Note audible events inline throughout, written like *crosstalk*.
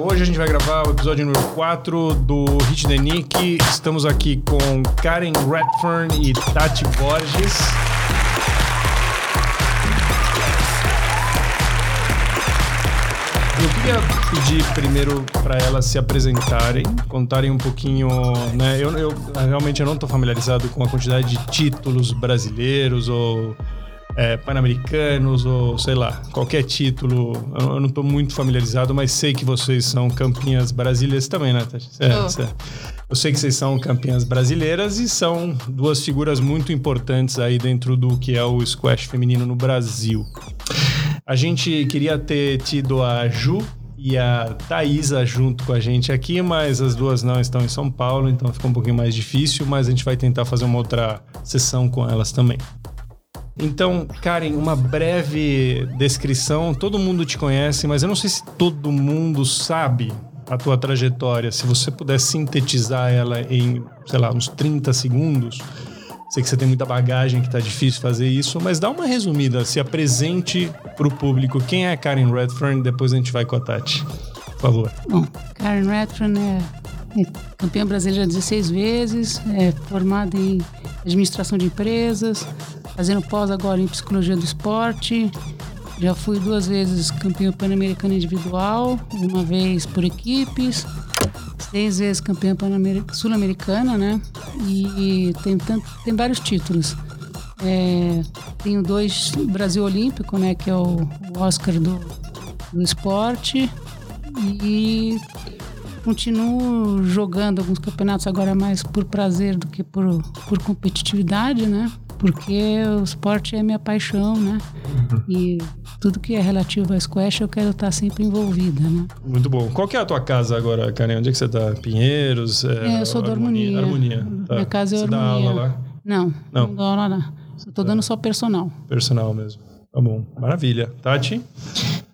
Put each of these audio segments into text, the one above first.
Hoje a gente vai gravar o episódio número 4 do Hit the Nick. Estamos aqui com Karen Redfern e Tati Borges. Eu queria pedir primeiro para elas se apresentarem, contarem um pouquinho, né? Eu, eu realmente eu não estou familiarizado com a quantidade de títulos brasileiros ou é, pan-americanos ou sei lá, qualquer título. Eu, eu não estou muito familiarizado, mas sei que vocês são campeãs brasileiras também, né, Tati? É, Oh. é. Eu sei que vocês são campeãs brasileiras e são duas figuras muito importantes aí dentro do que é o squash feminino no Brasil. A gente queria ter tido a Ju e a Thaisa junto com a gente aqui, mas as duas não estão em São Paulo, então fica um pouquinho mais difícil, mas a gente vai tentar fazer uma outra sessão com elas também. Então, Karen, uma breve descrição. Todo mundo te conhece, mas eu não sei se todo mundo sabe a tua trajetória. Se você puder sintetizar ela em, sei lá, uns 30 segundos. Sei que você tem muita bagagem, que tá difícil fazer isso, mas dá uma resumida, se apresente pro público. Quem é a Karen Redfern? Depois a gente vai com a Tati. Por favor. Bom, Karen Redfern é, é campeã brasileira 16 vezes, é formada em administração de empresas, fazendo pós agora em psicologia do esporte. Já fui duas vezes campeã pan-americana individual, uma vez por equipes, seis vezes campeã sul-americana, né? E tem, tanto, tem vários títulos. É, tenho dois Brasil Olímpico, né? Que é o Oscar do, do esporte. E continuo jogando alguns campeonatos agora mais por prazer do que por, por competitividade, né? Porque o esporte é minha paixão, né? E tudo que é relativo ao squash eu quero estar sempre envolvida, né? Muito bom. Qual que é a tua casa agora, Karen? Onde é que você tá? Pinheiros? É, eu sou do Harmonia. Harmonia. Tá. Minha casa é você dá Harmonia. aula lá? Não, Não. não, dou aula não. Eu tô dando só personal. Personal mesmo. Tá bom. Maravilha. Tati?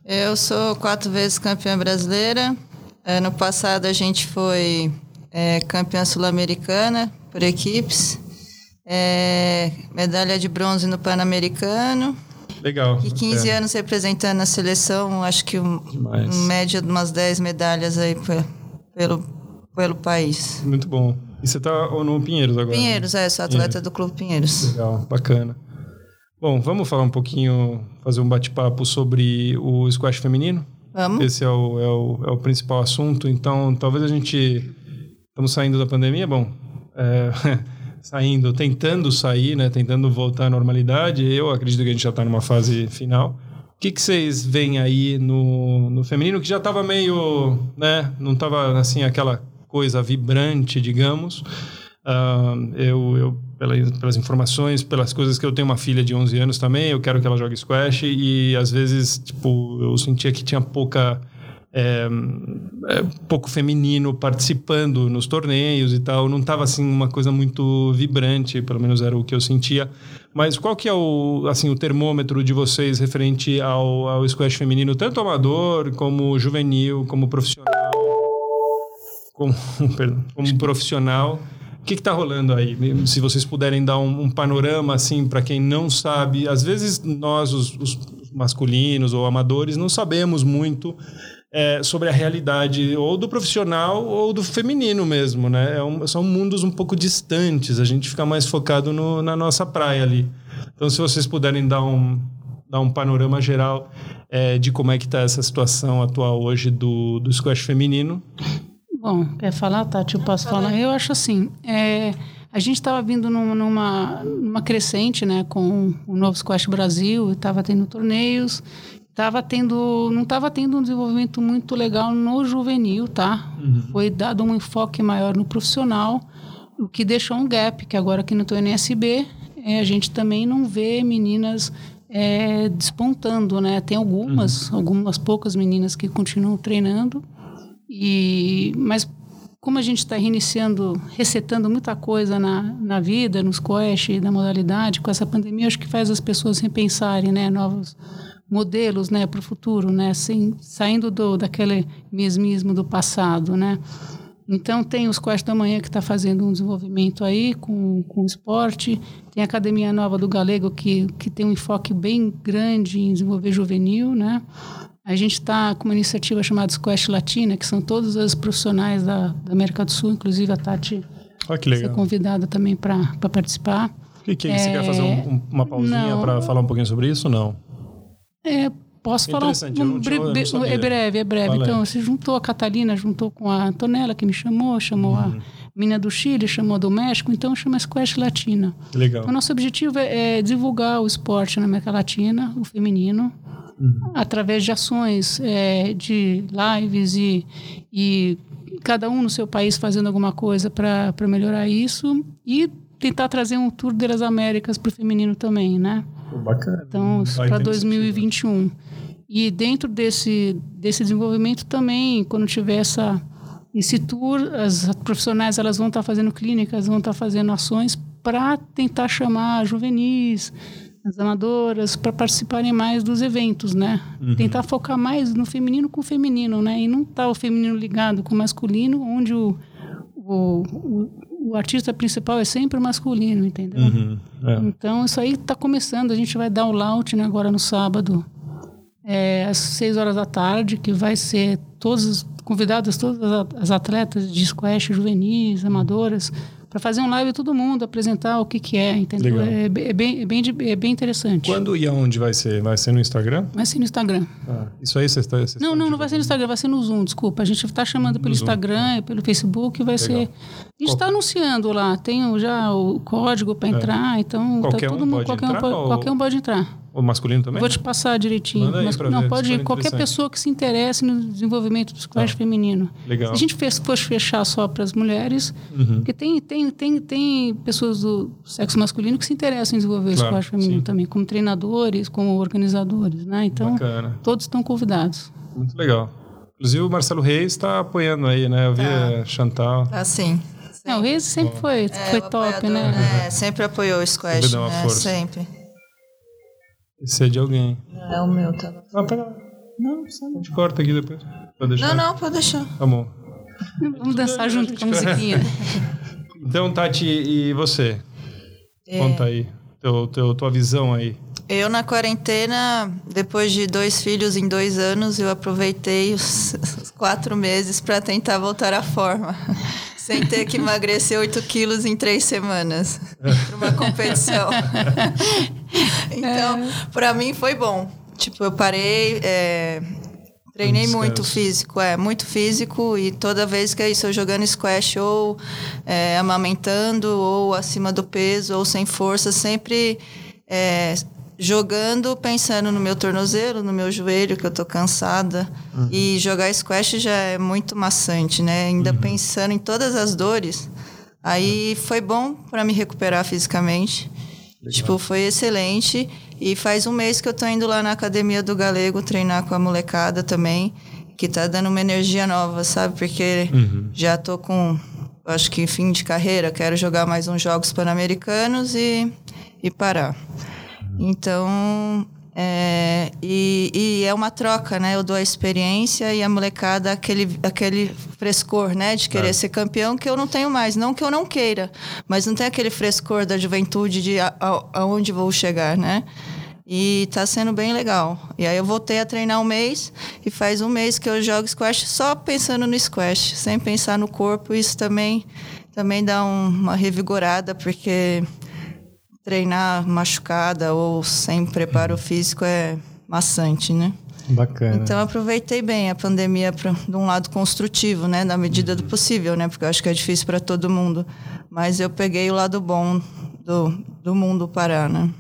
Eu sou quatro vezes campeã brasileira. Ano passado a gente foi é, campeã sul-americana por equipes. É, medalha de bronze no Pan-Americano. Legal. E 15 É. anos representando a seleção. Acho que um, média de umas 10 medalhas aí pe- pelo, pelo país. Muito bom. E você tá no Pinheiros agora? né? Pinheiros, é, sou atleta do Clube Pinheiros. Legal, bacana. Bom, vamos falar um pouquinho, fazer um bate-papo sobre o squash feminino? Vamos? Esse é o, é, o, é o principal assunto. Então, talvez a gente. Estamos saindo da pandemia, bom. é, *laughs* saindo, tentando sair, né? Tentando voltar à normalidade. Eu acredito que a gente já está numa fase final. O que, que vocês veem aí no, no feminino que já estava meio, né? Não estava assim aquela coisa vibrante, digamos. Ah, eu, eu pela, pelas informações, pelas coisas que eu tenho uma filha de 11 anos também, eu quero que ela jogue squash e às vezes, tipo, eu sentia que tinha pouca é, é, pouco feminino participando nos torneios e tal, não estava assim uma coisa muito vibrante, pelo menos era o que eu sentia. Mas qual que é o assim o termômetro de vocês referente ao, ao squash feminino, tanto amador como juvenil, como profissional? como, *laughs* perdão, como profissional. O que está rolando aí? Se vocês puderem dar um, um panorama assim para quem não sabe, às vezes nós, os, os masculinos ou amadores, não sabemos muito é, sobre a realidade ou do profissional ou do feminino mesmo, né? É um, são mundos um pouco distantes. A gente fica mais focado no, na nossa praia ali. Então, se vocês puderem dar um dar um panorama geral é, de como é que está essa situação atual hoje do, do squash feminino. Bom, quer falar, Tati? Eu posso falar? Eu acho assim, é, a gente estava vindo num- numa, numa crescente, né, com o novo Squash Brasil, estava tendo torneios, tava tendo, não estava tendo um desenvolvimento muito legal no juvenil, tá? Foi dado um enfoque maior no profissional, o que deixou um gap, que agora aqui no teu NSB, é, a gente também não vê meninas é, despontando, né? Tem algumas, algumas poucas meninas que continuam treinando, e, mas como a gente está reiniciando, resetando muita coisa na, na vida, nos squash, na modalidade, com essa pandemia, acho que faz as pessoas repensarem, né, novos modelos, né, para o futuro, né, saindo do daquele mesmismo do passado, né. Então tem os squash da manhã que está fazendo um desenvolvimento aí com, com esporte, tem a academia nova do Galego que que tem um enfoque bem grande em desenvolver juvenil, né. A gente está com uma iniciativa chamada Squash Latina, que são todos os profissionais da, da América do Sul, inclusive a Tati que legal. ser convidada também para participar. O que, que é? Você quer fazer um- um- uma pausinha para falar um pouquinho sobre isso? Não. É, posso falar um, sabia. é breve, é breve. Fala aí. Então, se juntou a Catalina, juntou com a Antonella, que me chamou, chamou Uhum. a menina do Chile, chamou a do México, então chama Squash Latina. Que legal. O nosso objetivo é, é divulgar o esporte na América Latina, o feminino, Uhum. através de ações, é, de lives e, e cada um no seu país fazendo alguma coisa para melhorar isso e tentar trazer um Tour das Américas para o feminino também, né? Pô, Bacana. Então, para ter 2021. E dentro desse, desse desenvolvimento também, quando tiver essa, esse tour, as profissionais elas vão estar fazendo clínicas, vão estar fazendo ações para tentar chamar juvenis, as amadoras, para participarem mais dos eventos, né? Tentar focar mais no feminino com o feminino, né? E não estar o feminino ligado com o masculino, onde o, o, o, o artista principal é sempre masculino, entendeu? Uhum, é. Então, isso aí está começando. A gente vai dar o launch né, agora no sábado, é, às 6 horas da tarde, que vai ser todos convidadas todas as- as atletas de squash juvenis, amadoras, para fazer um live todo mundo, apresentar o que, que é, entendeu? É, é bem, é, bem, é bem interessante. Quando e aonde vai ser? Vai ser no Instagram? Vai ser no Instagram. Ah, isso aí vocês estão. vocês Não, não, não vai ser no Instagram, vai ser no Zoom, desculpa. A gente está chamando pelo No Instagram e pelo Facebook, vai Legal. ser. A gente está anunciando lá, tem já o código para entrar, então tá É. Qualquer todo um mundo, pode qualquer, entrar um pode, ou- qualquer um pode entrar. O masculino também? Vou te passar direitinho. Manda aí Mas, não, ver, pode super qualquer pessoa que se interesse no desenvolvimento do squash Tá. feminino. Legal. Se a gente fez- fosse fechar só para as mulheres, Uhum. porque tem, tem, tem, tem pessoas do sexo masculino que se interessam em desenvolver o Claro, squash feminino sim. também, como treinadores, como organizadores, né? Então, Bacana. todos estão convidados. Muito legal. Inclusive o Marcelo Reis está apoiando aí, né? Eu vi a Chantal. Assim. Não, o Reis sempre foi, É, foi o top, apoiador, né? É, sempre apoiou o Sempre squash, dá uma né? força. Sempre. Esse é de alguém. É o meu, tá? Ah, pera lá. Não, precisa A não. gente corta aqui depois. Pode deixar? Não, não, pode deixar. Tá bom. Vamos dançar junto com a musiquinha. *laughs* Então, Tati, e você? É. Conta aí. Teu, teu, tua visão aí. Eu, na quarentena, depois de dois filhos em dois anos, eu aproveitei os, *laughs* os quatro meses para tentar voltar à forma. Sem ter que emagrecer 8 quilos em três semanas *laughs* para uma competição. *laughs* então, para mim foi bom. Tipo, eu parei, é, treinei muito físico, é, muito físico. E toda vez que é isso, eu jogando squash ou é, amamentando, ou acima do peso, ou sem força, sempre é, jogando, pensando no meu tornozelo, no meu joelho, que eu tô cansada. E jogar squash já é muito maçante, né? Ainda pensando em todas as dores. Aí foi bom para me recuperar fisicamente. Tipo, foi excelente. E faz um mês que eu tô indo lá na academia do Galego treinar com a molecada também, que tá dando uma energia nova, sabe? Porque já tô com, acho que fim de carreira, quero jogar mais uns jogos pan-americanos e, e parar. Então, é, e, e é uma troca, né? Eu dou a experiência e a molecada aquele, aquele frescor, né? De querer É. ser campeão que eu não tenho mais. Não que eu não queira, mas não tem aquele frescor da juventude de a, a- aonde vou chegar, né? E tá sendo bem legal. E aí eu voltei a treinar um mês e faz um mês que eu jogo squash só pensando no squash, sem pensar no corpo. Isso também, também dá um- uma revigorada, porque treinar machucada ou sem preparo físico é maçante, né? Bacana. Então eu aproveitei bem a pandemia pra, de um lado construtivo, né, na medida do possível, né, porque eu acho que é difícil para todo mundo. Mas eu peguei o lado bom do, do mundo parar, né?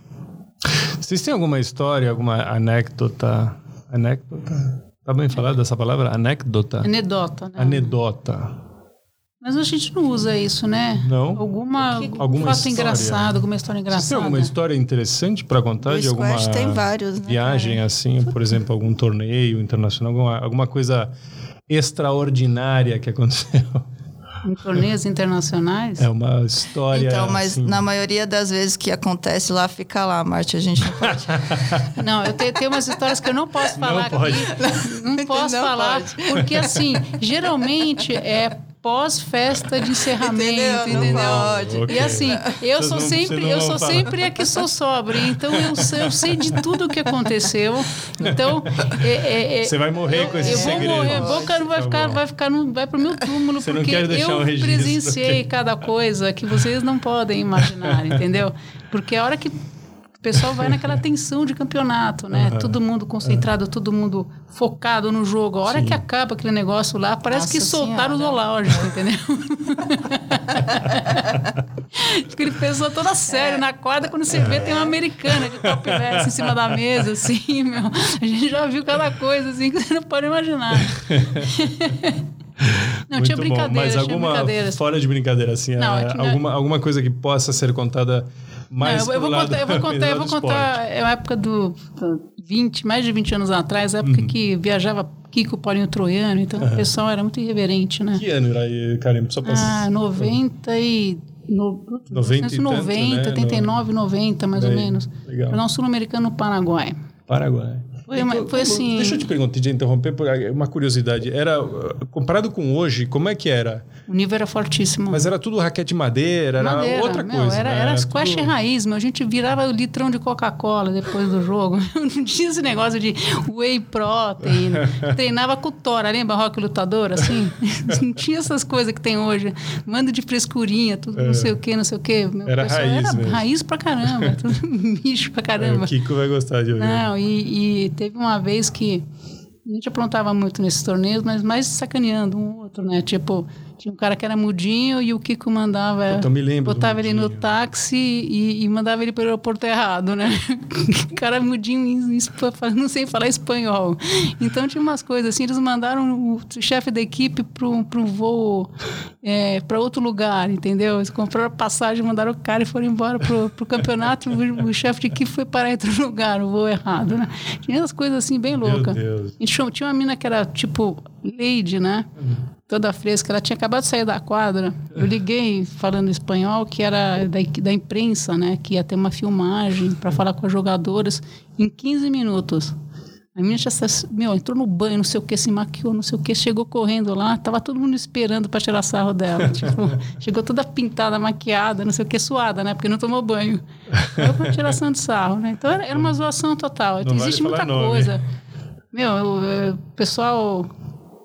Vocês têm alguma história, alguma anecdota? Anecdota? Tá bem falado essa palavra? Anecdota? Anedota, né? Anedota. Mas a gente não usa isso, né? Não? Alguma, algum Alguma fato história? engraçado, alguma história Vocês têm engraçada. alguma história interessante para contar Do de alguma tem vários, né, viagem assim, por exemplo, algum torneio internacional, alguma, alguma coisa extraordinária que aconteceu? Em torneios internacionais? É uma história. Então, mas assim, na maioria das vezes que acontece lá, fica lá, Marte. A gente não pode. *laughs* Não, eu tenho, tenho umas histórias que eu não posso falar pode. aqui. Não *laughs* posso Não falar, pode. porque assim, geralmente é pós-festa de encerramento, Entendeu? Não entendeu? pode. E assim, eu Vocês sou não- sempre, eu sou falar. sempre a que sou sóbria, então eu sei, eu sei de tudo o que aconteceu. Então, é, é, é, Você vai morrer com esse eu vou segredo. morrer, vou, cara, vai Tá ficar, bom. vai ficar, no, vai pro meu túmulo Você não porque quer deixar eu um presenciei cada coisa que vocês não podem imaginar, entendeu? Porque a hora que pessoal vai naquela tensão de campeonato, né? Aham. Todo mundo concentrado, todo mundo focado no jogo. A hora Sim. que acaba aquele negócio lá, parece que Nossa soltaram o Senhora. zoológico, entendeu? *laughs* Aquele pessoa toda sério na quadra, quando você vê, tem uma americana de top vest em cima da mesa, assim, meu. A gente já viu cada coisa, assim, que você não pode imaginar. *laughs* *laughs* Não, Muito tinha bom. brincadeiras, Mas tinha alguma, fora de brincadeira, assim, Não, é, é- alguma, alguma coisa que possa ser contada mais Não, eu, vou contar, eu vou *laughs* contar, eu vou contar é uma época do do 20, mais de 20 anos atrás, a época Uhum. que viajava Kiko Paulinho Troiano, então o pessoal era muito irreverente, né? Que ano era aí, Karim? Só pra... Ah, 90 e... No, 90 e tanto, 90, né? 89, 90, mais ou Daí, menos. legal. Jornal Sul-Americano no Paraguai. Paraguai. Foi E co- foi assim- Deixa eu te perguntar, te interromper, por uma curiosidade. Era, comparado com hoje, como é que era? O nível era fortíssimo. Mas era tudo raquete de madeira, era Madeira, outra meu, coisa. Era, né? era squash tudo- raiz, meu. A gente virava o litrão de Coca-Cola depois do jogo. *laughs* Não tinha esse negócio de whey protein. *laughs* Treinava com tora, lembra rock lutador, assim? *laughs* Não tinha essas coisas que tem hoje. Mando de frescurinha, tudo não sei o que, não sei o que. Meu, É. Era pessoal raiz Era mesmo. raiz pra caramba. Tudo bicho pra É, caramba. o Kiko vai gostar de ouvir. Não, e, e teve uma vez que a gente aprontava muito nesses torneios, mas mais sacaneando um outro, né? Tipo, tinha um cara que era mudinho e o Kiko mandava. Eu me lembro Botava ele no táxi e, e mandava ele para o aeroporto errado, né? *laughs* O cara mudinho, não sei falar espanhol. Então tinha umas coisas assim, eles mandaram o chefe da equipe para um voo para outro lugar, entendeu? Eles compraram a passagem, mandaram o cara e foram embora pro, pro campeonato. O, o chefe de equipe foi para outro lugar, o voo errado, né? Tinha umas coisas assim bem Meu loucas. Deus. A gente chamou- tinha uma mina que era tipo Lady, né? Toda fresca. Ela tinha acabado de sair da quadra. Eu liguei falando espanhol, que era da, da imprensa, né? Que ia ter uma filmagem para falar com as jogadoras em 15 minutos. A menina já, meu, entrou no banho, não sei o que, se maquiou, não sei o que, chegou correndo lá, tava todo mundo esperando para tirar sarro dela. *laughs* Tipo, chegou toda pintada, maquiada, não sei o que, suada, né? Porque não tomou banho. Eu tiração de sarro, né? Então era, era uma zoação total. Não vale Existe falar muita nome. coisa. Meu, eu- eu- o pessoal,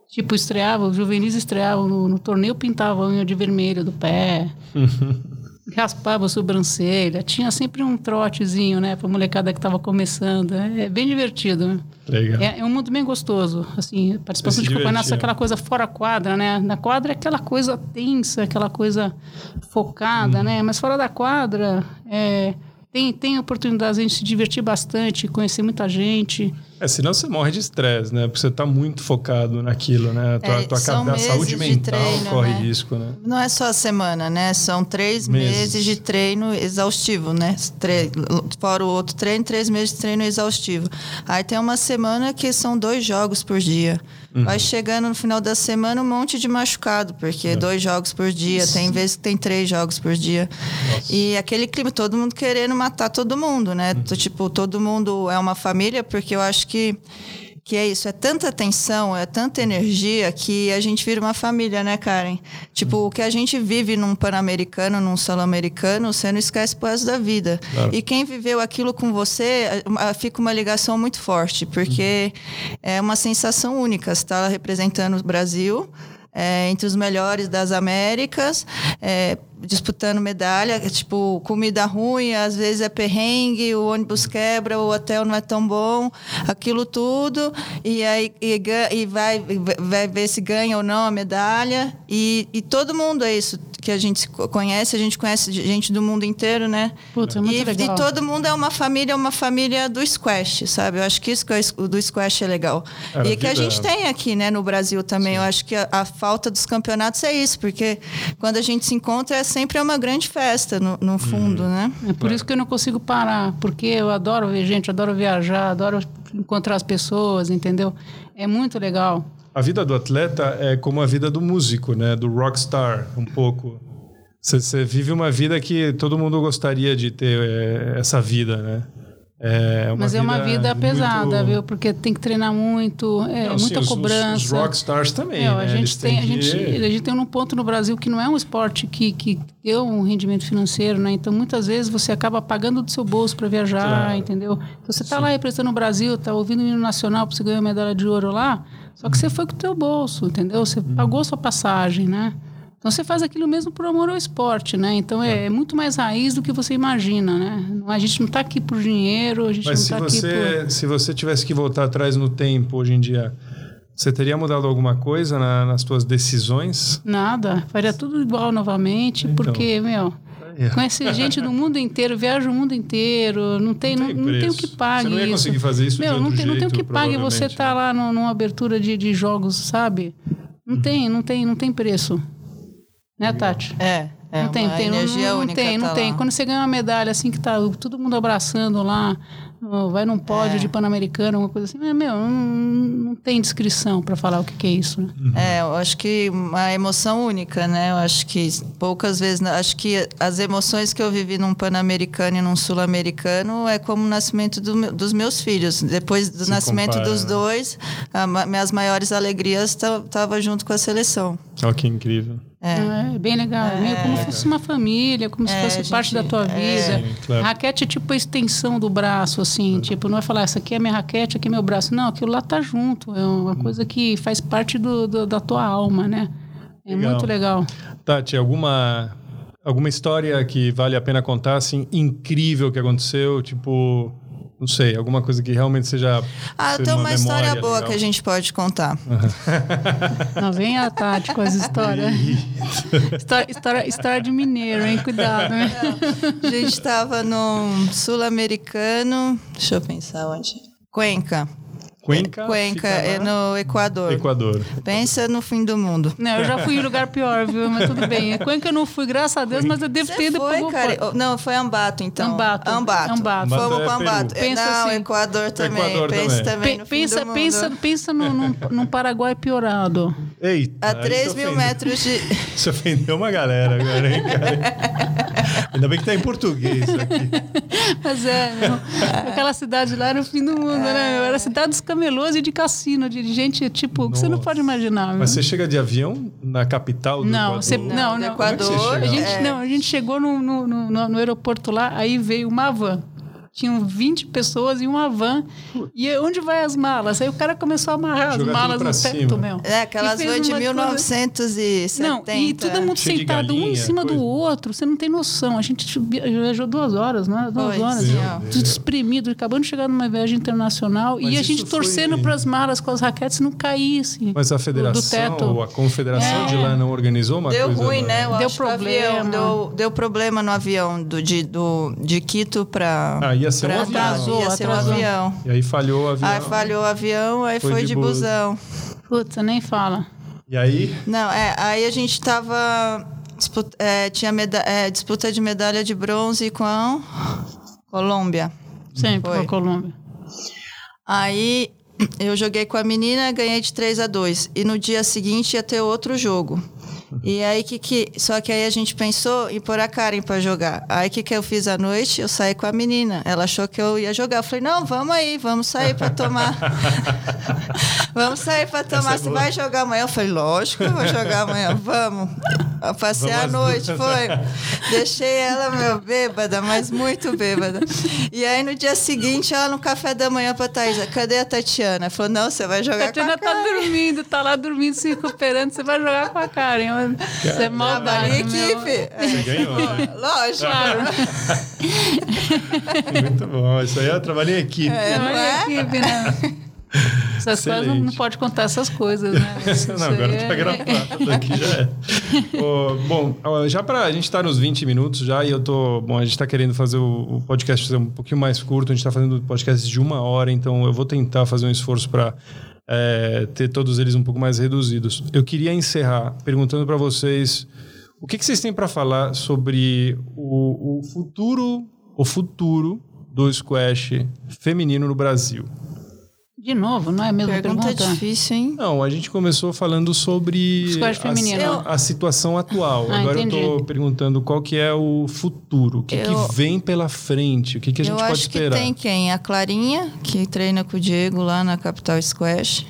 tipo, estreava, os juvenis estreavam no, no torneio, pintavam a unha de vermelho do pé, *laughs* raspava a sobrancelha, tinha sempre um trotezinho, né, pra molecada que tava começando. É, é bem divertido, né? Legal. É, é um mundo bem gostoso, assim, participação de campeonatos, divertia. aquela coisa fora quadra, né? Na quadra é aquela coisa tensa, aquela coisa focada, né? Mas fora da quadra, é, tem, tem oportunidade de a gente se divertir bastante, conhecer muita gente. É, senão você morre de estresse, né? Porque você tá muito focado naquilo, né? A tua, É, tua a saúde de mental treino, corre né? risco, né? Não é só a semana, né? São três Meses. meses, de treino exaustivo, né? Tre- Fora o outro treino, três meses de treino exaustivo. Aí tem uma semana que são dois jogos por dia. Uhum. Vai chegando no final da semana um monte de machucado, porque É. dois jogos por dia, tem vezes que tem três jogos por dia. E aquele clima, todo mundo querendo matar todo mundo, né? Uhum. Tipo, todo mundo é uma família, porque eu acho que que é isso, é tanta tensão, é tanta energia que a gente vira uma família, né, Karen? Tipo, o que a gente vive num Pan-Americano, num Solo-Americano, você não esquece pro resto da vida. Claro. E quem viveu aquilo com você, fica uma ligação muito forte, porque é uma sensação única. Você está representando o Brasil, é, entre os melhores das Américas, é, disputando medalha, tipo, comida ruim, às vezes é perrengue, o ônibus quebra, o hotel não é tão bom, aquilo tudo, e aí e, e vai, vai ver se ganha ou não a medalha, e, e todo mundo é isso que a gente conhece, a gente conhece gente do mundo inteiro, né? Putz, é muito e, legal. e todo mundo é uma família, uma família do squash, sabe? Eu acho que isso que é o do squash é legal. E que a gente tem aqui, né, no Brasil também. Eu acho que a, a falta dos campeonatos é isso, porque quando a gente se encontra é sempre uma grande festa, no, no fundo, Uhum. né? É por isso que eu não consigo parar, porque eu adoro ver gente, adoro viajar, adoro encontrar as pessoas, entendeu? É muito legal. A vida do atleta é como a vida do músico, né? Do rockstar, um pouco. Você, vive uma vida que todo mundo gostaria de ter é, essa vida, né? É Mas é uma vida muito- pesada, viu? Porque tem que treinar muito, é Não, sim, muita os- os- cobrança. Os, rockstars também, Meu, né? a, gente tem, a, gente, que- a gente tem um ponto no Brasil que não é um esporte que, que deu um rendimento financeiro, né? Então, muitas vezes você acaba pagando do seu bolso para viajar, Claro. entendeu? Então, você está lá representando o Brasil, está ouvindo o hino nacional para você ganhar uma medalha de ouro lá, só que você foi com o teu bolso, entendeu? Você Uhum. pagou sua passagem, né? Então você faz aquilo mesmo por amor ao esporte, né? Então é, é muito mais raiz do que você imagina, né? A gente não está aqui por dinheiro, a gente Mas não se está aqui você, por... se você tivesse que voltar atrás no tempo hoje em dia, você teria mudado alguma coisa na- nas suas decisões? Nada, faria tudo igual novamente, Então. porque, meu, É. conhece gente do mundo inteiro, viaja o mundo inteiro, não tem, não, não tem o que pague Você não ia isso. conseguir fazer isso de Meu, não tem, não tem o jeito, que pague você provavelmente. tá lá no- numa abertura de, de jogos, sabe? Não tem, não tem, não tem preço. Né, Tati? É, é não tem, tem, não- energia não, única. tem, não tá tem. lá. Quando você ganha uma medalha assim que tá todo mundo abraçando lá, vai num pódio É. de Pan-Americano, alguma coisa assim, mas, meu, não, não tem descrição para falar o que, que é isso, né? É, eu acho que uma emoção única, né? Eu acho que poucas vezes, acho que as emoções que eu vivi num Pan-Americano e num Sul-Americano é como o nascimento do dos meus filhos. Depois do Se nascimento compara, dos né? dois, a minhas maiores alegrias estavam junto com a seleção. Olha que incrível. É, bem legal. É meio como se fosse uma família, como se É, fosse a parte da gente- tua é. vida. Sim, claro. Raquete é tipo a extensão do braço, assim. Tipo, não é falar, essa aqui é minha raquete, aqui é meu braço. Não, aquilo lá tá junto. É uma coisa que faz parte do, do- da tua alma, né? É Legal. muito legal. Tati, alguma, alguma história que vale a pena contar, assim, incrível que aconteceu? Tipo, não sei, alguma coisa que realmente seja. Ah, seja tem uma, história memória boa legal. que a gente pode contar. *laughs* Não vem a Tati com as histórias. história, história, história de mineiro, hein? Cuidado, né? A gente estava num sul-americano, deixa eu pensar onde. Cuenca. Cuenca? Cuenca, é no Equador. Equador. Pensa no fim do mundo. Não, eu já fui em lugar pior, viu? Mas tudo bem. *laughs* Cuenca eu não fui, graças a Deus, mas eu devo ter Você ido foi, pro- cara? Oh, Não, foi Ambato, então. Ambato. Ambato. Ambato. Fomos Ambato é para Ambato. Peru. Pensa não, assim. Equador também. Equador pensa também. Pe- pensa, pensa, pensa no, num, num Paraguai piorado. Eita. A aí 3 você mil metros de... *laughs* Você ofendeu uma galera agora, hein, cara? Ainda bem que tá em português isso aqui. *laughs* Mas é, meu, aquela cidade lá era o fim do mundo, né? Era a cidade dos camelôs e de cassino, de gente, tipo, que você não pode imaginar. Mas você chega de avião na capital do Não, Equador? você- não, não. É Equador. chega A gente, é. não, a gente chegou no, no, no, no- no aeroporto lá, aí veio uma van. Tinham 20 pessoas em uma van. E onde vai as malas? Aí o cara começou a amarrar Jogar as tudo malas no cima. teto, meu. É, aquelas E vans de uma coisa- 1970. Não, e todo mundo Cheio sentado um em galinha, cima do coisa. outro, você não tem noção. A gente viajou duas horas, né? Duas Foi, horas. sim, Meu ó. Deus. Tudo espremido, acabando de chegar numa viagem internacional Mas e a gente torcendo para as malas com as raquetes não caíssem. Mas a do- federação do teto. ou a confederação É. de lá não organizou uma Deu coisa... ruim, né? Eu Deu acho que o problema. avião deu, deu problema no avião do, de, do, de Quito para. Ah, ia ser um avião. Atrasou, Ia ser um avião. E aí falhou o avião. Aí falhou o avião, aí Foi foi, de de, bus. busão. Você nem fala. E aí... Não, é, aí a gente tava. disputa- é, tinha meda- é, disputa de medalha de bronze com a Colômbia. Sempre Foi. com a Colômbia. Aí eu joguei com a menina, ganhei de 3 a 2 E no dia seguinte ia ter outro jogo. E aí que que. Só que aí a gente pensou em pôr a Karen pra jogar. Aí que que eu fiz à noite? Eu saí com a menina. Ela achou que eu ia jogar. Eu falei, não, vamos aí, vamos sair pra tomar. *laughs* vamos sair pra tomar. é Você vai jogar amanhã? Eu falei, lógico que eu vou jogar amanhã. Vamos. Eu passei Vamos a noite, duas. foi. Deixei ela, meu, bêbada, mas muito bêbada. E aí no dia seguinte, ela no café da manhã pra Thaisa, cadê a Tatiana? Falou, não, você vai jogar Tatiana com a tá Karen. dormindo, tá lá dormindo, se recuperando. Você vai jogar com a Karen. Você é em meu. equipe. Você ganhou, né? *laughs* Lógico. Claro. *laughs* Muito bom. Isso aí é trabalho em equipe. É, não Trabalho é? em equipe, né? Essas coisas não, não Excelente. pode contar essas coisas, né? *laughs* Isso Não, agora aí tá é- gravado, aqui já é. Ô, bom, já para a gente estar nos 20 minutos já e eu tô, bom, a gente está querendo fazer o, o podcast um pouquinho mais curto, a gente está fazendo podcast de uma hora, então eu vou tentar fazer um esforço para ter todos eles um pouco mais reduzidos. Eu queria encerrar perguntando para vocês o que, que vocês têm para falar sobre o, o futuro, o futuro do squash feminino no Brasil. De novo, não é a mesma Pergunta, pergunta? difícil, hein? Não, a gente começou falando sobre Squash a, feminino. a- a situação atual. Ah, Agora entendi. eu tô perguntando qual que é o futuro, o que, Eu- que vem pela frente, o que, que a gente Eu pode acho esperar. que tem quem? A Clarinha, que treina com o Diego lá na Capital Squash.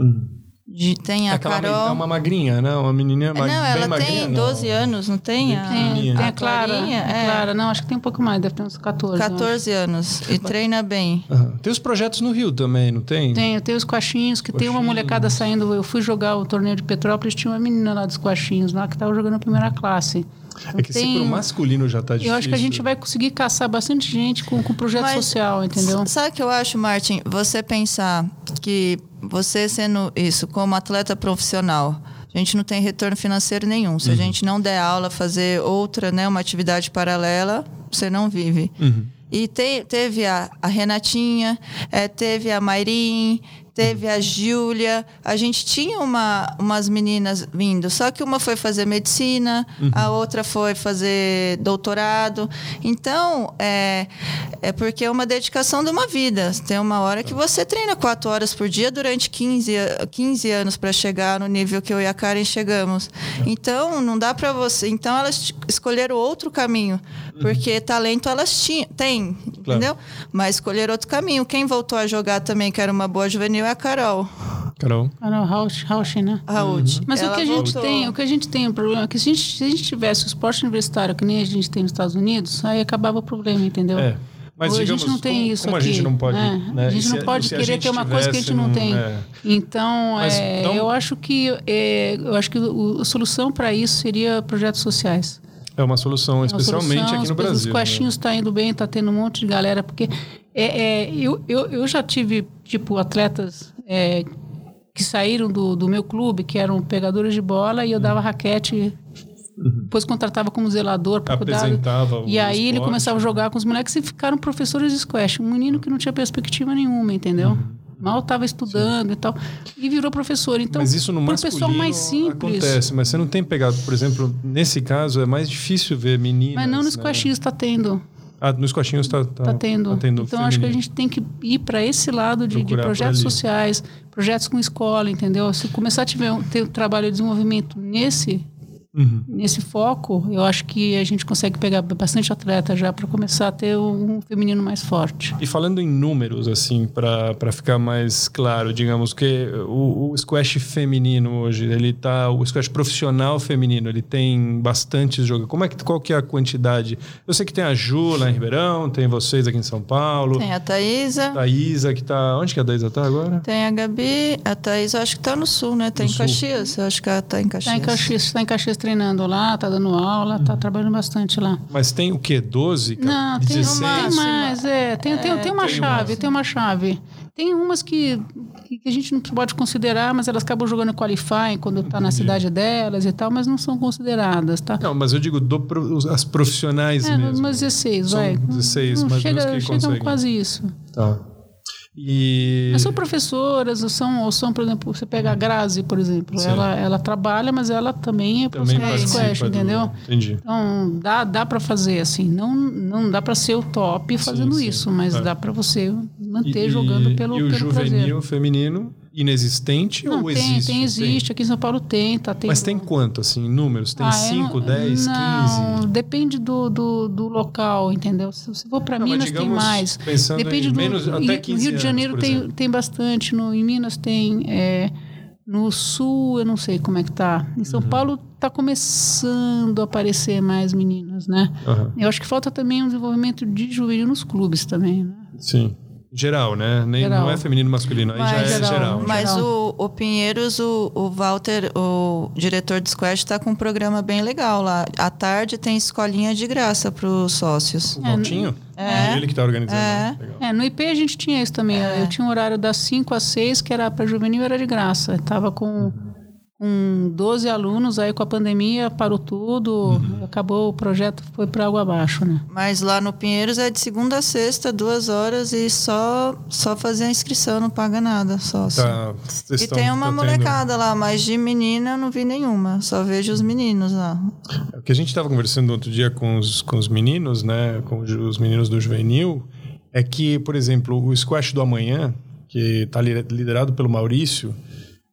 Hum. De- tem a Aquela Carol. é uma magrinha, né? Uma menininha É, mag... não, ela magrinha, tem não. 12 anos, não tem? A, Tem, tem a a Clara. É. Clara, não, acho que tem um pouco mais, deve ter uns 14. eu acho. 14 anos. E treina bem. Aham. Tem os projetos no Rio também, não tem? Tem, tem os coxinhos, que tem uma molecada saindo. Eu fui jogar o torneio de Petrópolis, tinha uma menina lá dos coxinhos lá que estava jogando a primeira classe. É que se Tem- pro masculino já tá difícil. Eu acho que a gente vai conseguir caçar bastante gente com, com projeto Mas- social, entendeu? Sabe o que eu acho, Martin? Você pensar que você sendo isso como atleta profissional, a gente não tem retorno financeiro nenhum. Se a gente não der aula, fazer outra, né, uma atividade paralela, você não vive. E te- teve a, a Renatinha, eh, teve a Mairim, teve a Júlia. A gente tinha uma, umas meninas vindo, só que uma foi fazer medicina, a outra foi fazer doutorado. Então, é, é porque é uma dedicação de uma vida. Tem uma hora que você treina quatro horas por dia durante 15, a- 15 anos para chegar no nível que eu e a Karen chegamos. Então, não dá para você. Então, elas escolheram outro caminho, porque talento elas tinham, têm, entendeu? Mas escolheram outro caminho. Quem voltou a jogar também, que era uma boa juvenil, é a Carol. Carol. Carol Rausch, Rausch, né? Raúd. Mas o Ela que a gente voltou. tem, o que a gente tem, o problema é que se a gente, se a gente tivesse o esporte universitário que nem a gente tem nos Estados Unidos, aí acabava o problema, entendeu? É. Mas Hoje digamos, a gente não tem como, isso como aqui. a gente não pode. né? né, A gente se não pode se a querer gente ter uma coisa que a gente não tem. é. Então, Mas é, então- eu acho que é, eu acho que o- a solução para isso seria projetos sociais. É uma solução, É uma especialmente solução, aqui no os- Brasil. Os né? coxinhos tá indo bem, tá tendo um monte de galera, porque é, é, eu, eu, eu já tive, tipo, atletas é, que saíram do, do meu clube, que eram pegadores de bola, e eu dava raquete, depois contratava como zelador para cuidar. E aí ele esporte. começava a jogar com os moleques e ficaram professores de squash. Um menino que não tinha perspectiva nenhuma, entendeu? Uhum. Mal estava estudando e tal. E virou professor. Então, mas isso no pessoal mais simples. acontece, mas você não tem pegado, por exemplo, nesse caso é mais difícil ver meninas. Mas não nos né? squashinhos está tendo. Ah, nos coxinhos tá, tá, Tá tendo. tá tendo então acho que a feminino. gente tem que ir para esse lado de, de projetos sociais, projetos com escola, entendeu? Se começar a tiver, ter um trabalho de desenvolvimento nesse Uhum. nesse foco, eu acho que a gente consegue pegar bastante atleta já para começar a ter um feminino mais forte. E falando em números, assim, para ficar mais claro, digamos que o, o squash feminino hoje, ele tá, o squash profissional feminino, ele tem bastantes jogadores. Como é que, qual que é a quantidade? Eu sei que tem a Ju lá em Ribeirão, tem vocês aqui em São Paulo, Tem a Thaísa, a Isa que tá, onde que a Daísa tá agora? tem a Gabi, a Thaís eu acho que tá no sul, né? Tá No em sul. Caxias, eu acho que ela tá em Caxias. Está em Caxias, está em Caxias treinando lá, está dando aula, está trabalhando bastante lá. Mas tem o quê? 12? cara? Não, tem, 16? tem mais, é. Tem, tem, tem uma tem chave, tem uma chave. Tem umas que, que a gente não pode considerar, mas elas acabam jogando qualifying quando está na cidade delas e tal, mas não são consideradas, tá? Não, mas eu digo do as profissionais É, mesmo. umas 16, São vai. 16, Não mais ou chega, menos que chegam conseguem. quase isso. Tá. E... Mas são professoras, ou são, ou são, por exemplo, você pega a Grazi, por exemplo. Sim. Ela, ela trabalha, mas ela também é também professora de squash, do- entendeu? Entendi. Então, dá, dá para fazer assim. Não, não dá para ser o top fazendo sim, isso, mas tá. dá para você manter E- jogando pelo, e o pelo juvenil prazer. feminino inexistente Não, ou tem, existe? tem, existe. Aqui em São Paulo tem, tá? Tem Mas tem quanto, assim, números? Tem Ah, eu 5, não- 10, não, 15? Depende do, do, do local, entendeu? Se se for para Minas, tem digamos, mais. pensando Depende em do. menos- no até Rio- 15 no Rio de Janeiro tem, exemplo. tem bastante. No, em Minas tem. é, no Sul, eu não sei como é que tá. Em Uhum. São Paulo tá começando a aparecer mais meninas, né? Aham, Eu acho que falta também um desenvolvimento de juvenil nos clubes também, né? Sim. Geral, né? Nem, Geral. Não é feminino e masculino, aí já Mas- é Geral. geral. Mas geral. o, o Pinheiros, o, o Walter, o diretor de squash, está com um programa bem legal lá. À tarde tem escolinha de graça para os sócios. O Valtinho? É. Ele que tá organizando. É. né? Legal. É, no IP a gente tinha isso também. Eu tinha um horário das 5 às 6, que era para juvenil, era de graça. Tava com, com 12 alunos, aí com a pandemia parou tudo, acabou o projeto, foi para água abaixo, né? Mas lá no Pinheiros é de segunda a sexta, duas horas, e só, só fazer a inscrição, não paga nada, sócio. Tá, E estão- tem uma tá tendo- molecada lá, mas de menina eu não vi nenhuma. Só vejo os meninos lá. O que a gente estava conversando outro dia com os, com os meninos, né? Com os meninos do juvenil, é que, por exemplo, o squash do amanhã, que está liderado pelo Maurício,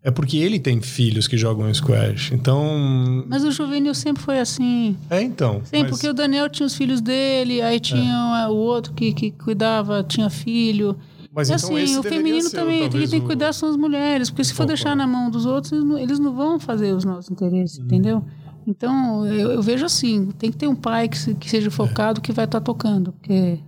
é porque ele tem filhos que jogam squash. Então. Mas o juvenil sempre foi assim. É, então. Sim, mas... porque o Daniel tinha os filhos dele, aí tinha é. o outro que, que cuidava, tinha filho. Mas e, então assim, o feminino ser, também, quem tem que cuidar são as mulheres, porque se for deixar na mão dos outros, eles não, eles não vão fazer os nossos interesses, hum. entendeu? Então, eu, eu, vejo assim, tem que ter um pai que, se, que seja focado, é. que vai estar tá tocando, porque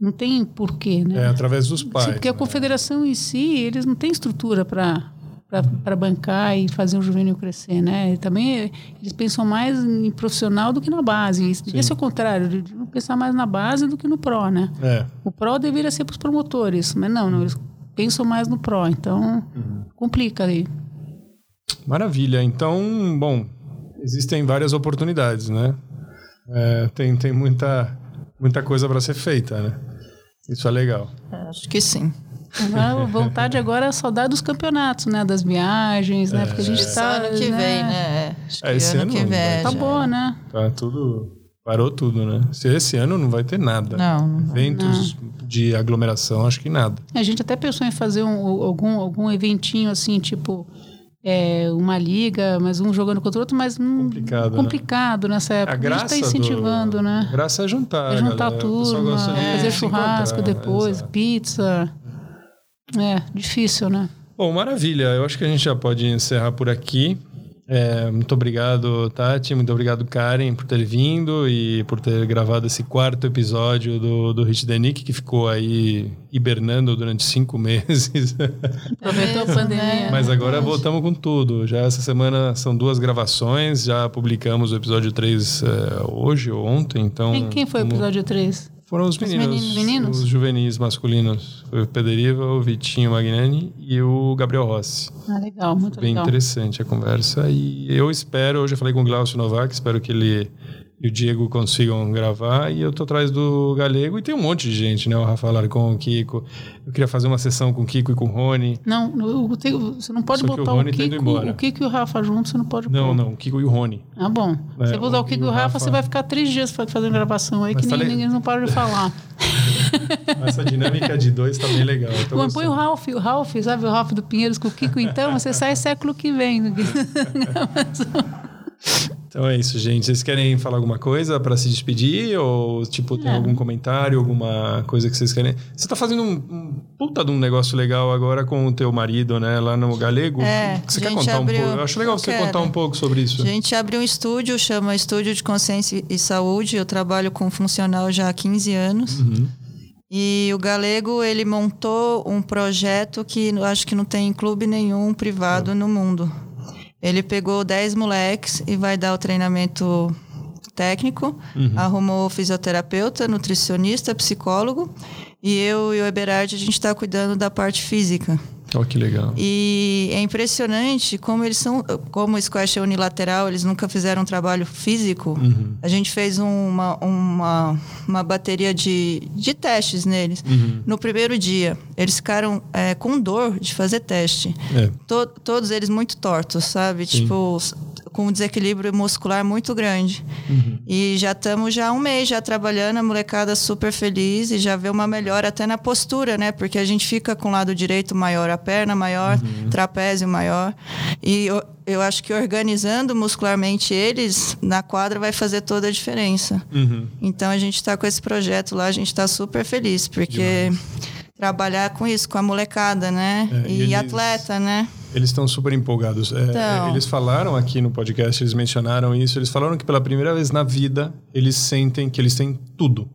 não tem porquê, né? É, através dos pais. Sim, porque né? a confederação em si, eles não têm estrutura para para bancar e fazer o juvenil crescer, né? E também eles pensam mais em profissional do que na base. Isso devia ser o contrário, de pensar mais na base do que no pró, né? É. O pró deveria ser para os promotores, mas não, não, eles pensam mais no pró, então uhum. complica ali. Maravilha. Então, bom, existem várias oportunidades, né? É, tem, tem muita, muita coisa para ser feita, né? Isso é legal. Acho que sim. A vontade agora é saudade dos campeonatos, né? Das viagens, né? Porque a gente está. ano que né? vem, né? Acho é, esse ano, que vem. Tá boa, né? Tá tudo. Parou tudo, né? Se esse ano não vai ter nada. Não. Eventos não. de aglomeração, acho que nada. A gente até pensou em fazer um, algum, algum eventinho assim, tipo. É, uma liga, mas um jogando contra o outro, mas hum, complicado, complicado né? nessa época. A, graça a gente está incentivando, do... né? Graça é juntar. É juntar tudo, é, fazer churrasco depois, pizza. É, difícil, né? Bom, maravilha. Eu acho que a gente já pode encerrar por aqui. É, muito obrigado, Tati. Muito obrigado, Karen, por ter vindo e por ter gravado esse quarto episódio do, do Hit the Nick, que ficou aí hibernando durante cinco *laughs* meses. Aproveitou a pandemia. Mas agora voltamos com tudo. Já essa semana são duas gravações, já publicamos o episódio 3 é, hoje ou ontem. Então, quem, quem foi o episódio 3? Foram os meninos, os meninos, os juvenis masculinos. Foi o Pederiva, o Vitinho Magnani e o Gabriel Rossi. Ah, legal, muito Bem legal. interessante a conversa. E eu espero, hoje eu falei com o Glaucio Novak, espero que ele e o Diego consigam gravar. E eu tô atrás do Galego. E tem um monte de gente, né? O Rafa Larcon, o Kiko. Eu queria fazer uma sessão com o Kiko e com o Rony. Não, tenho, você não pode Só botar o, o, Kiko, o Kiko e o Rafa juntos, você não pode Não, pôr. não, o Kiko e o Rony. Ah, bom. É, você botar o, Kiko e o Rafa, Rafa, você vai ficar três dias fazendo gravação aí, Mas que nem, ninguém não para de falar. *laughs* Essa dinâmica de dois tá bem legal. Bom, põe o Ralph, o Ralph, sabe o Ralph do Pinheiros com o Kiko, então você sai século que vem. *laughs* Então é isso, gente. Vocês querem falar alguma coisa para se despedir? Ou, tipo, tem algum comentário, alguma coisa que vocês querem? Você tá fazendo um, um, puta de um negócio legal agora com o teu marido, né? Lá no Galego. É, você quer contar abriu... um pouco? Eu acho legal você contar um pouco sobre isso. A gente abriu um estúdio, chama Estúdio de Consciência e Saúde. Eu trabalho com funcional já há 15 anos. Uhum. E o Galego, ele montou um projeto que eu acho que não tem clube nenhum privado é. no mundo. Ele pegou 10 moleques e vai dar o treinamento técnico, uhum. arrumou fisioterapeuta, nutricionista, psicólogo, e eu e o Eberard a gente está cuidando da parte física. Oh, que legal. E é impressionante como eles são, como o squash é unilateral, eles nunca fizeram um trabalho físico. Uhum. A gente fez uma, uma, uma bateria de, de testes neles. Uhum. No primeiro dia, eles ficaram é, com dor de fazer teste. É. To, todos eles muito tortos, sabe? Sim. Tipo, com um desequilíbrio muscular muito grande. Uhum. E já estamos já um mês já trabalhando, a molecada super feliz e já vê uma melhora até na postura, né? Porque a gente fica com o lado direito maior, a perna maior, uhum. trapézio maior. E eu, eu acho que organizando muscularmente eles na quadra vai fazer toda a diferença. Uhum. Então a gente está com esse projeto lá, a gente está super feliz, porque Demais. trabalhar com isso, com a molecada, né? É, e, e eles... atleta, né? Eles estão super empolgados. É, então... Eles falaram aqui no podcast, eles mencionaram isso. Eles falaram que pela primeira vez na vida eles sentem que eles têm tudo.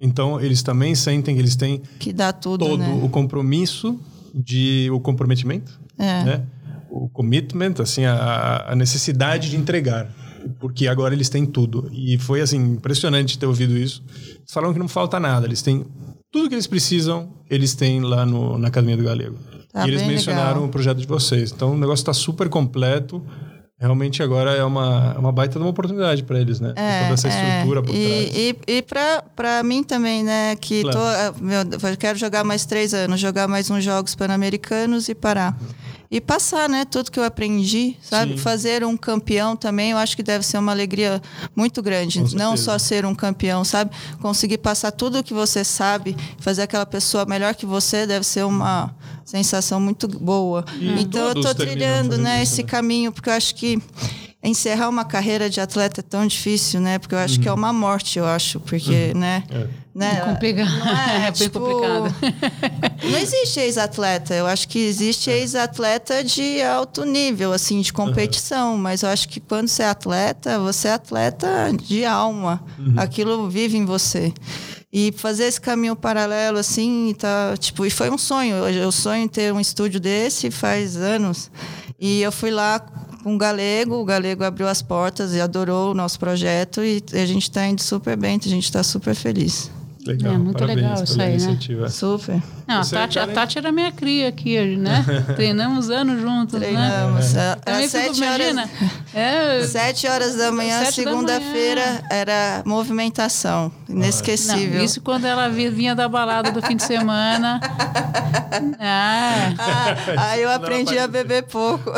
Então eles também sentem que eles têm que dá tudo, todo né? o compromisso de o comprometimento, é. né? O commitment, assim, a, a necessidade de entregar porque agora eles têm tudo. E foi assim impressionante ter ouvido isso. Eles falaram que não falta nada, eles têm tudo que eles precisam, eles têm lá no, na Academia do Galego. Tá e eles mencionaram legal. o projeto de vocês. Então o negócio está super completo. Realmente agora é uma, uma baita de uma oportunidade para eles, né? É, toda essa estrutura é. por trás. E, e, e para mim também, né? Que claro. tô, meu, quero jogar mais três anos, jogar mais uns Jogos Pan-Americanos e parar. Uhum. e passar, né? Tudo que eu aprendi, sabe? Sim. Fazer um campeão também, eu acho que deve ser uma alegria muito grande. Não só ser um campeão, sabe? Conseguir passar tudo o que você sabe, fazer aquela pessoa melhor que você, deve ser uma sensação muito boa. E então eu terminam trilhando, né, isso, esse né? caminho, porque eu acho que encerrar uma carreira de atleta é tão difícil, né? Porque eu acho que é uma morte, eu acho, porque, né? Uhum. É. né? complicado. Não é, *laughs* É bem tipo, complicado. *laughs* Não existe ex-atleta. Eu acho que existe ex-atleta de alto nível, assim, de competição. Mas eu acho que quando você é atleta, você é atleta de alma. Aquilo vive em você. E fazer esse caminho paralelo, assim, tá, tipo, e foi um sonho. Eu, sonho em ter um estúdio desse faz anos. E eu fui lá com o Galego, o Galego abriu as portas e adorou o nosso projeto e a gente está indo super bem, a gente está super feliz. Legal, É, muito parabéns legal isso aí, né? iniciativa. Super. Não, a Tati, a? Tati era minha cria aqui, né? *laughs* Treinamos anos juntos, né? Treinamos. Também fico, sete horas, imagina. É, Sete horas da manhã, segunda-feira, era movimentação. Inesquecível. Não, isso quando ela vi- vinha da balada do fim de semana. *laughs* Ah, Ah, aí eu aprendi a beber pouco.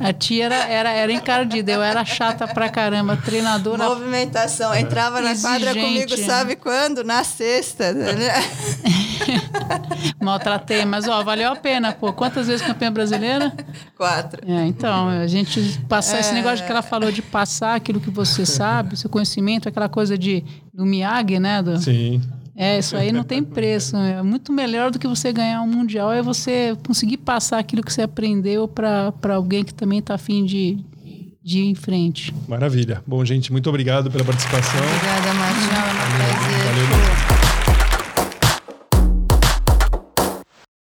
a tia era, era, era encardida, eu era chata pra caramba, treinadora. Movimentação. Entrava na quadra Exigente. comigo, sabe quando? Na sexta. né? *laughs* *laughs* Maltratei, mas ó, valeu a pena, pô. Quantas vezes campeã brasileira? Quatro. É, então, a gente passar esse negócio que ela falou de passar aquilo que você sabe, seu conhecimento, aquela coisa de do Miyagi, né? Do, Sim. É, isso aí não tem preço. É muito melhor do que você ganhar um mundial é você conseguir passar aquilo que você aprendeu para alguém que também está afim de, de ir em frente. Maravilha. Bom, gente, muito obrigado pela participação. Obrigada, Martina. Prazer. Valeu.